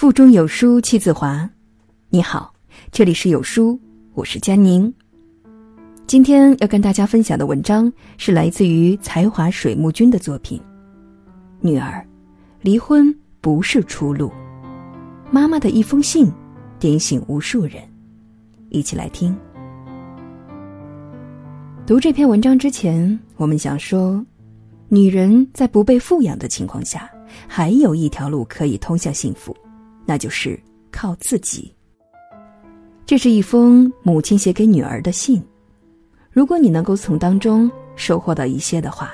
腹中有书气自华。你好，这里是有书，我是佳宁。今天要跟大家分享的文章是来自于才华水木君的作品《女儿，离婚不是出路》。妈妈的一封信，点醒无数人。一起来听。读这篇文章之前，我们想说，女人在不被富养的情况下，还有一条路可以通向幸福。那就是靠自己。这是一封母亲写给女儿的信，如果你能够从当中收获到一些的话，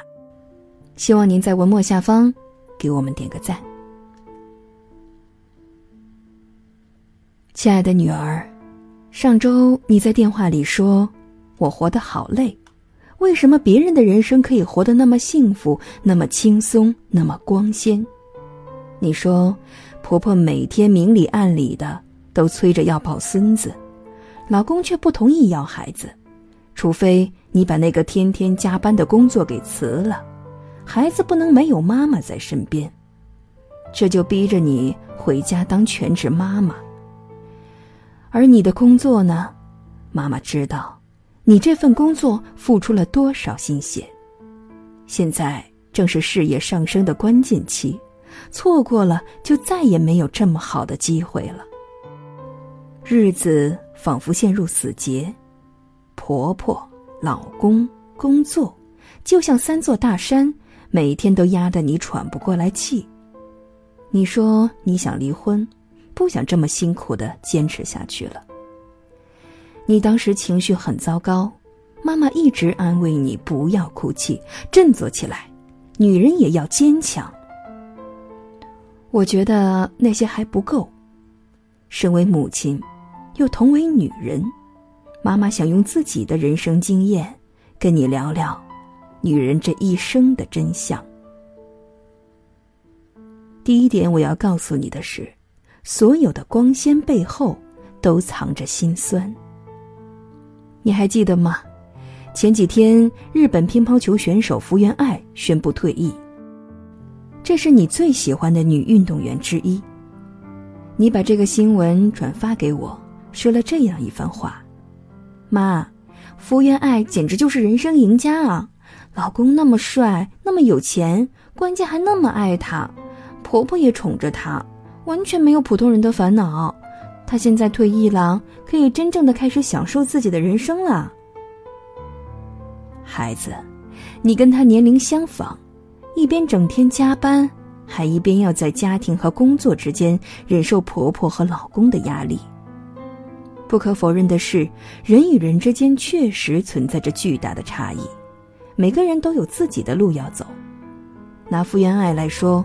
希望您在文末下方给我们点个赞。亲爱的女儿，上周你在电话里说：“我活得好累，为什么别人的人生可以活得那么幸福、那么轻松、那么光鲜？”你说。婆婆每天明里暗里的都催着要抱孙子，老公却不同意要孩子，除非你把那个天天加班的工作给辞了，孩子不能没有妈妈在身边，这就逼着你回家当全职妈妈。而你的工作呢？妈妈知道，你这份工作付出了多少心血，现在正是事业上升的关键期。错过了，就再也没有这么好的机会了。日子仿佛陷入死结，婆婆、老公、工作，就像三座大山，每天都压得你喘不过来气。你说你想离婚，不想这么辛苦的坚持下去了。你当时情绪很糟糕，妈妈一直安慰你不要哭泣，振作起来，女人也要坚强。我觉得那些还不够。身为母亲，又同为女人，妈妈想用自己的人生经验跟你聊聊女人这一生的真相。第一点，我要告诉你的是，所有的光鲜背后都藏着心酸。你还记得吗？前几天，日本乒乓球选手福原爱宣布退役。这是你最喜欢的女运动员之一。你把这个新闻转发给我，说了这样一番话：“妈，福原爱简直就是人生赢家啊！老公那么帅，那么有钱，关键还那么爱她，婆婆也宠着她，完全没有普通人的烦恼。她现在退役了，可以真正的开始享受自己的人生了。孩子，你跟她年龄相仿。”一边整天加班，还一边要在家庭和工作之间忍受婆婆和老公的压力。不可否认的是，人与人之间确实存在着巨大的差异，每个人都有自己的路要走。拿福原爱来说，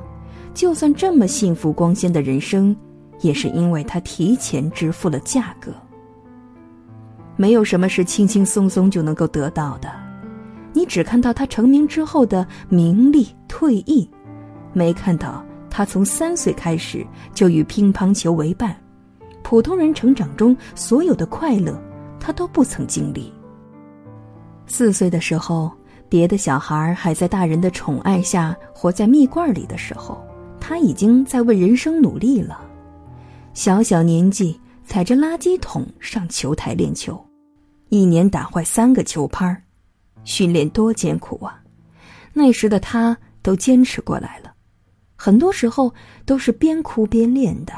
就算这么幸福光鲜的人生，也是因为她提前支付了价格。没有什么是轻轻松松就能够得到的。你只看到他成名之后的名利退役，没看到他从三岁开始就与乒乓球为伴，普通人成长中所有的快乐，他都不曾经历。四岁的时候，别的小孩还在大人的宠爱下活在蜜罐里的时候，他已经在为人生努力了。小小年纪，踩着垃圾桶上球台练球，一年打坏三个球拍儿。训练多艰苦啊！那时的他都坚持过来了，很多时候都是边哭边练的。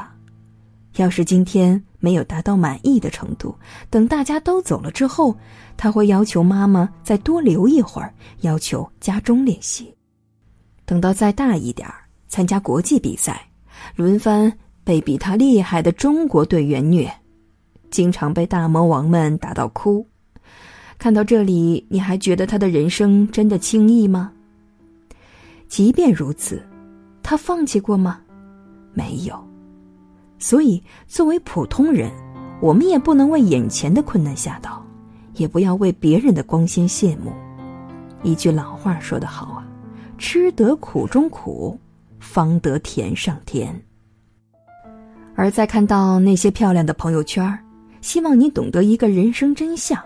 要是今天没有达到满意的程度，等大家都走了之后，他会要求妈妈再多留一会儿，要求家中练习。等到再大一点儿，参加国际比赛，轮番被比他厉害的中国队员虐，经常被大魔王们打到哭。看到这里，你还觉得他的人生真的轻易吗？即便如此，他放弃过吗？没有。所以，作为普通人，我们也不能为眼前的困难吓倒，也不要为别人的光鲜羡慕。一句老话说得好啊：“吃得苦中苦，方得甜上甜。”而在看到那些漂亮的朋友圈，希望你懂得一个人生真相。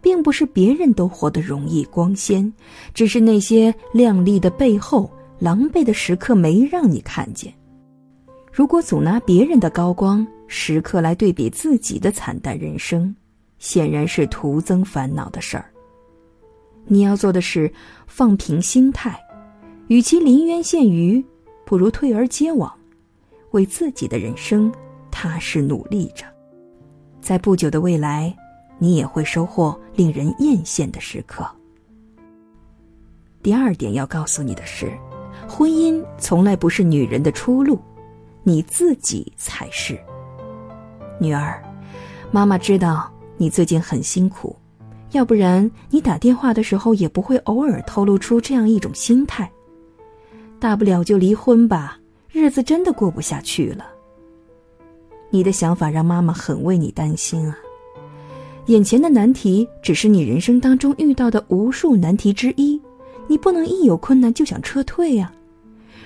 并不是别人都活得容易光鲜，只是那些亮丽的背后，狼狈的时刻没让你看见。如果总拿别人的高光时刻来对比自己的惨淡人生，显然是徒增烦恼的事儿。你要做的是放平心态，与其临渊羡鱼，不如退而结网，为自己的人生踏实努力着。在不久的未来，你也会收获令人艳羡的时刻。第二点要告诉你的是，婚姻从来不是女人的出路，你自己才是。女儿，妈妈知道你最近很辛苦。要不然，你打电话的时候也不会偶尔透露出这样一种心态。大不了就离婚吧，日子真的过不下去了。你的想法让妈妈很为你担心啊。眼前的难题只是你人生当中遇到的无数难题之一，你不能一有困难就想撤退呀。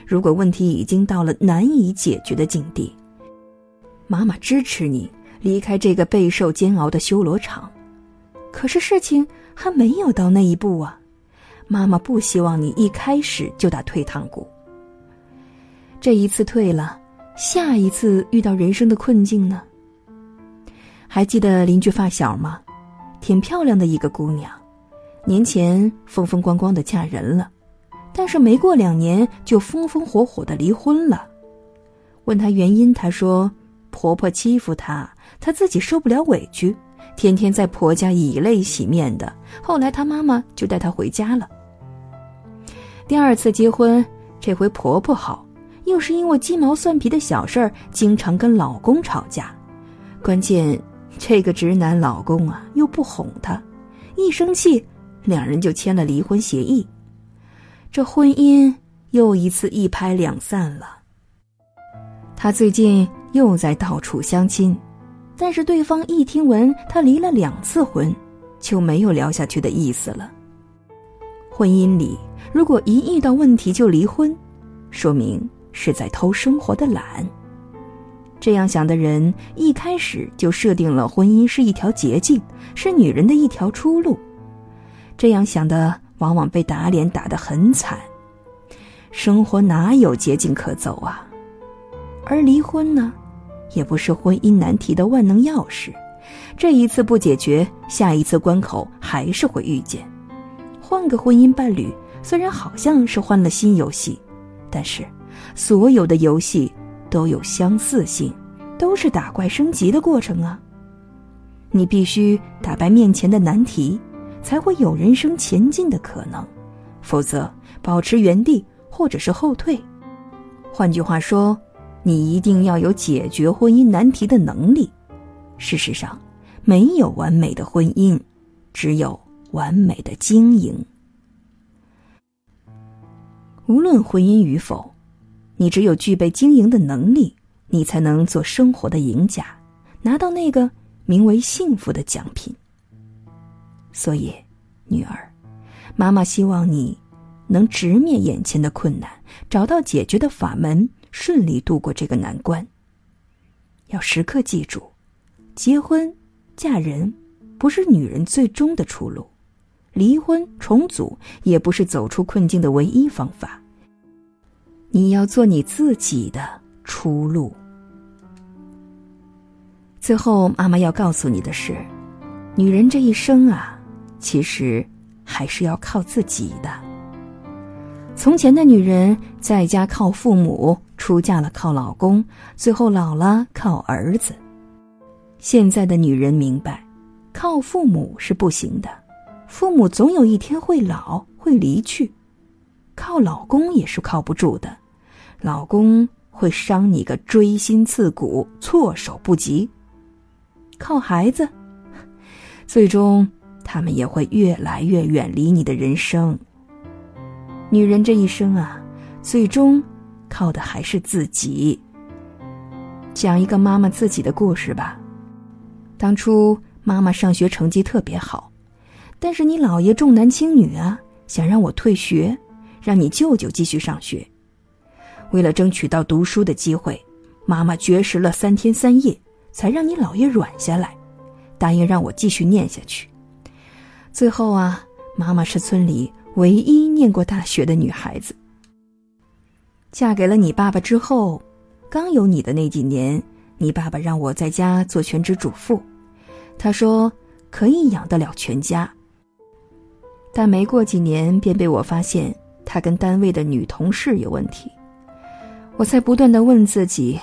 如果问题已经到了难以解决的境地，妈妈支持你离开这个备受煎熬的修罗场。可是事情还没有到那一步啊，妈妈不希望你一开始就打退堂鼓。这一次退了，下一次遇到人生的困境呢？还记得邻居发小吗？挺漂亮的一个姑娘，年前风风光光的嫁人了，但是没过两年就风风火火的离婚了。问她原因，她说婆婆欺负她，她自己受不了委屈。天天在婆家以泪洗面的，后来她妈妈就带她回家了。第二次结婚，这回婆婆好，又是因为鸡毛蒜皮的小事儿，经常跟老公吵架。关键这个直男老公啊，又不哄她，一生气，两人就签了离婚协议。这婚姻又一次一拍两散了。她最近又在到处相亲。但是对方一听闻他离了两次婚，就没有聊下去的意思了。婚姻里如果一遇到问题就离婚，说明是在偷生活的懒。这样想的人一开始就设定了婚姻是一条捷径，是女人的一条出路。这样想的往往被打脸打得很惨。生活哪有捷径可走啊？而离婚呢？也不是婚姻难题的万能钥匙，这一次不解决，下一次关口还是会遇见。换个婚姻伴侣，虽然好像是换了新游戏，但是所有的游戏都有相似性，都是打怪升级的过程啊。你必须打败面前的难题，才会有人生前进的可能，否则保持原地或者是后退。换句话说。你一定要有解决婚姻难题的能力。事实上，没有完美的婚姻，只有完美的经营。无论婚姻与否，你只有具备经营的能力，你才能做生活的赢家，拿到那个名为幸福的奖品。所以，女儿，妈妈希望你能直面眼前的困难，找到解决的法门。顺利度过这个难关。要时刻记住，结婚、嫁人不是女人最终的出路，离婚重组也不是走出困境的唯一方法。你要做你自己的出路。最后，妈妈要告诉你的是，女人这一生啊，其实还是要靠自己的。从前的女人在家靠父母，出嫁了靠老公，最后老了靠儿子。现在的女人明白，靠父母是不行的，父母总有一天会老会离去；靠老公也是靠不住的，老公会伤你个锥心刺骨，措手不及。靠孩子，最终他们也会越来越远离你的人生。女人这一生啊，最终靠的还是自己。讲一个妈妈自己的故事吧。当初妈妈上学成绩特别好，但是你姥爷重男轻女啊，想让我退学，让你舅舅继续上学。为了争取到读书的机会，妈妈绝食了三天三夜，才让你姥爷软下来，答应让我继续念下去。最后啊，妈妈是村里。唯一念过大学的女孩子，嫁给了你爸爸之后，刚有你的那几年，你爸爸让我在家做全职主妇，他说可以养得了全家。但没过几年，便被我发现他跟单位的女同事有问题。我才不断的问自己，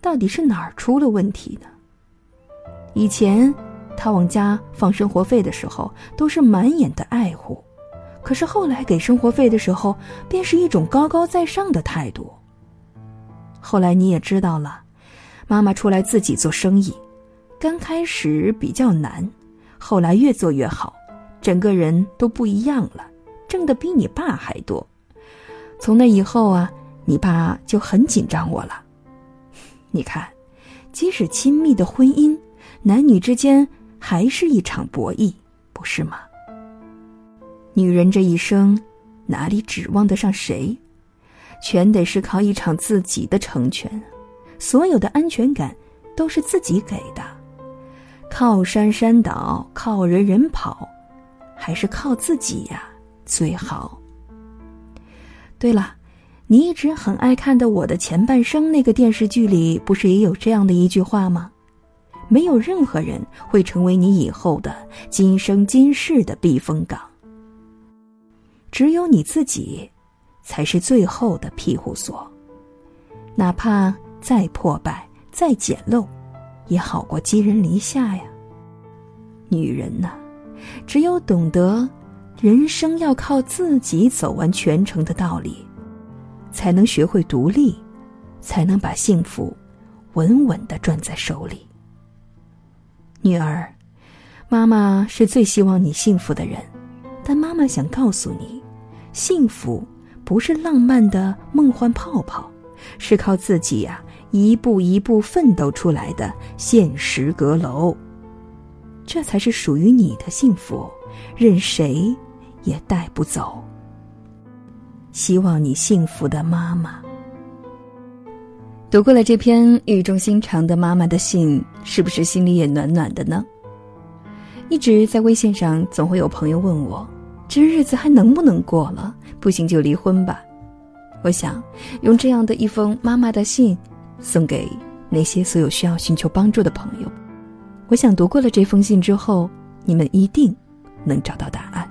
到底是哪儿出了问题呢？以前他往家放生活费的时候，都是满眼的爱护，可是后来给生活费的时候，便是一种高高在上的态度。后来你也知道了，妈妈出来自己做生意，刚开始比较难，后来越做越好，整个人都不一样了，挣的比你爸还多。从那以后啊。你爸就很紧张我了，你看，即使亲密的婚姻，男女之间还是一场博弈，不是吗？女人这一生，哪里指望得上谁？全得是靠一场自己的成全，所有的安全感都是自己给的。靠山山倒，靠人人跑，还是靠自己呀最好。对了。你一直很爱看的《我的前半生》那个电视剧里，不是也有这样的一句话吗？没有任何人会成为你以后的今生今世的避风港，只有你自己，才是最后的庇护所。哪怕再破败、再简陋，也好过寄人篱下呀。女人呐，只有懂得人生要靠自己走完全程的道理。才能学会独立，才能把幸福稳稳的攥在手里。女儿，妈妈是最希望你幸福的人，但妈妈想告诉你，幸福不是浪漫的梦幻泡泡，是靠自己呀一步一步奋斗出来的现实阁楼。这才是属于你的幸福，任谁也带不走。希望你幸福的妈妈。读过了这篇语重心长的妈妈的信，是不是心里也暖暖的呢？一直在微信上，总会有朋友问我，这日子还能不能过了？不行就离婚吧。我想用这样的一封妈妈的信，送给那些所有需要寻求帮助的朋友。我想读过了这封信之后，你们一定能找到答案。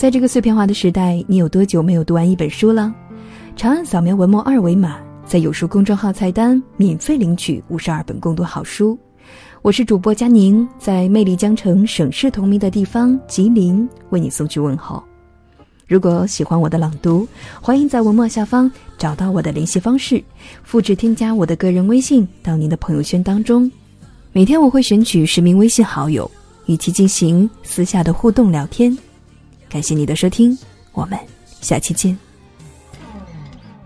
在这个碎片化的时代，你有多久没有读完一本书了？长按扫描文末二维码，在有书公众号菜单免费领取五十二本共读好书。我是主播佳宁，在魅力江城、省市同名的地方吉林为你送去问候。如果喜欢我的朗读，欢迎在文末下方找到我的联系方式，复制添加我的个人微信到您的朋友圈当中。每天我会选取十名微信好友，与其进行私下的互动聊天。感谢你的收听，我们下期见。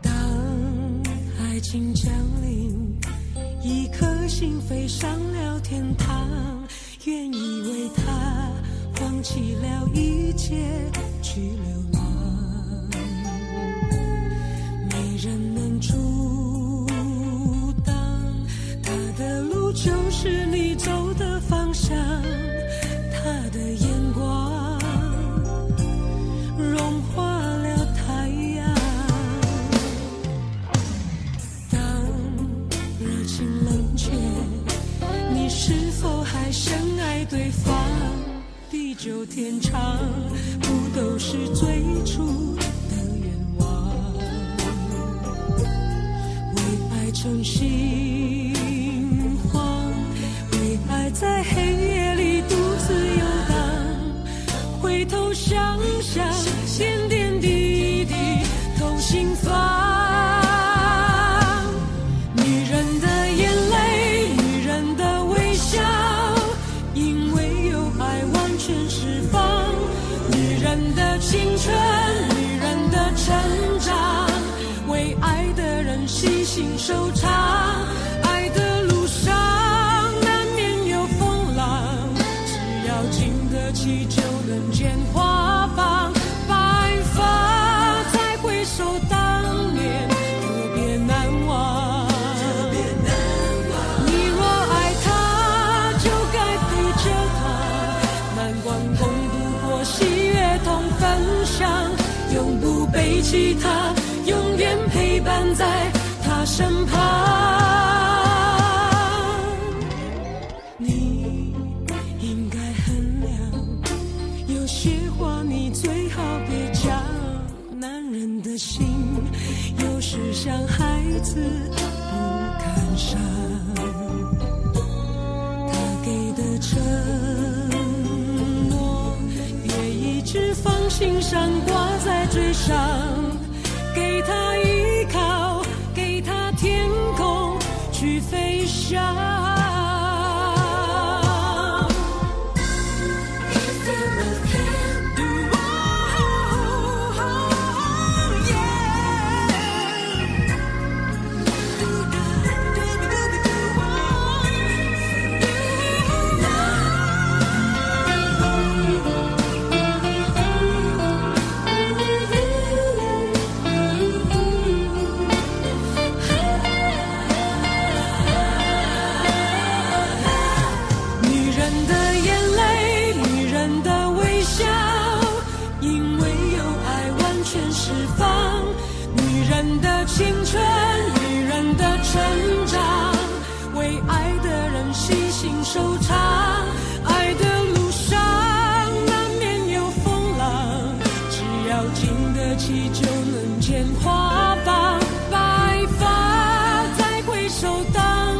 当爱情降临，一颗心飞上了天堂，愿意为他放弃了一切去留情冷却，你是否还深爱对方？地久天长，不都是最初的愿望？为爱成心慌，为爱在黑夜里独自游荡，回头想想。点点滴滴透心房，收场。爱的路上难免有风浪，只要经得起就能见花放。白发再回首当年，特别难忘。特别难忘。你若爱他，就该陪着他，难关共度过，喜悦同分享，永不背弃他，永远陪伴在。身旁你应该衡量有些话你最好别讲男人的心。有时像孩子不敢伤他给的承诺也一直放心上挂在嘴上给他一回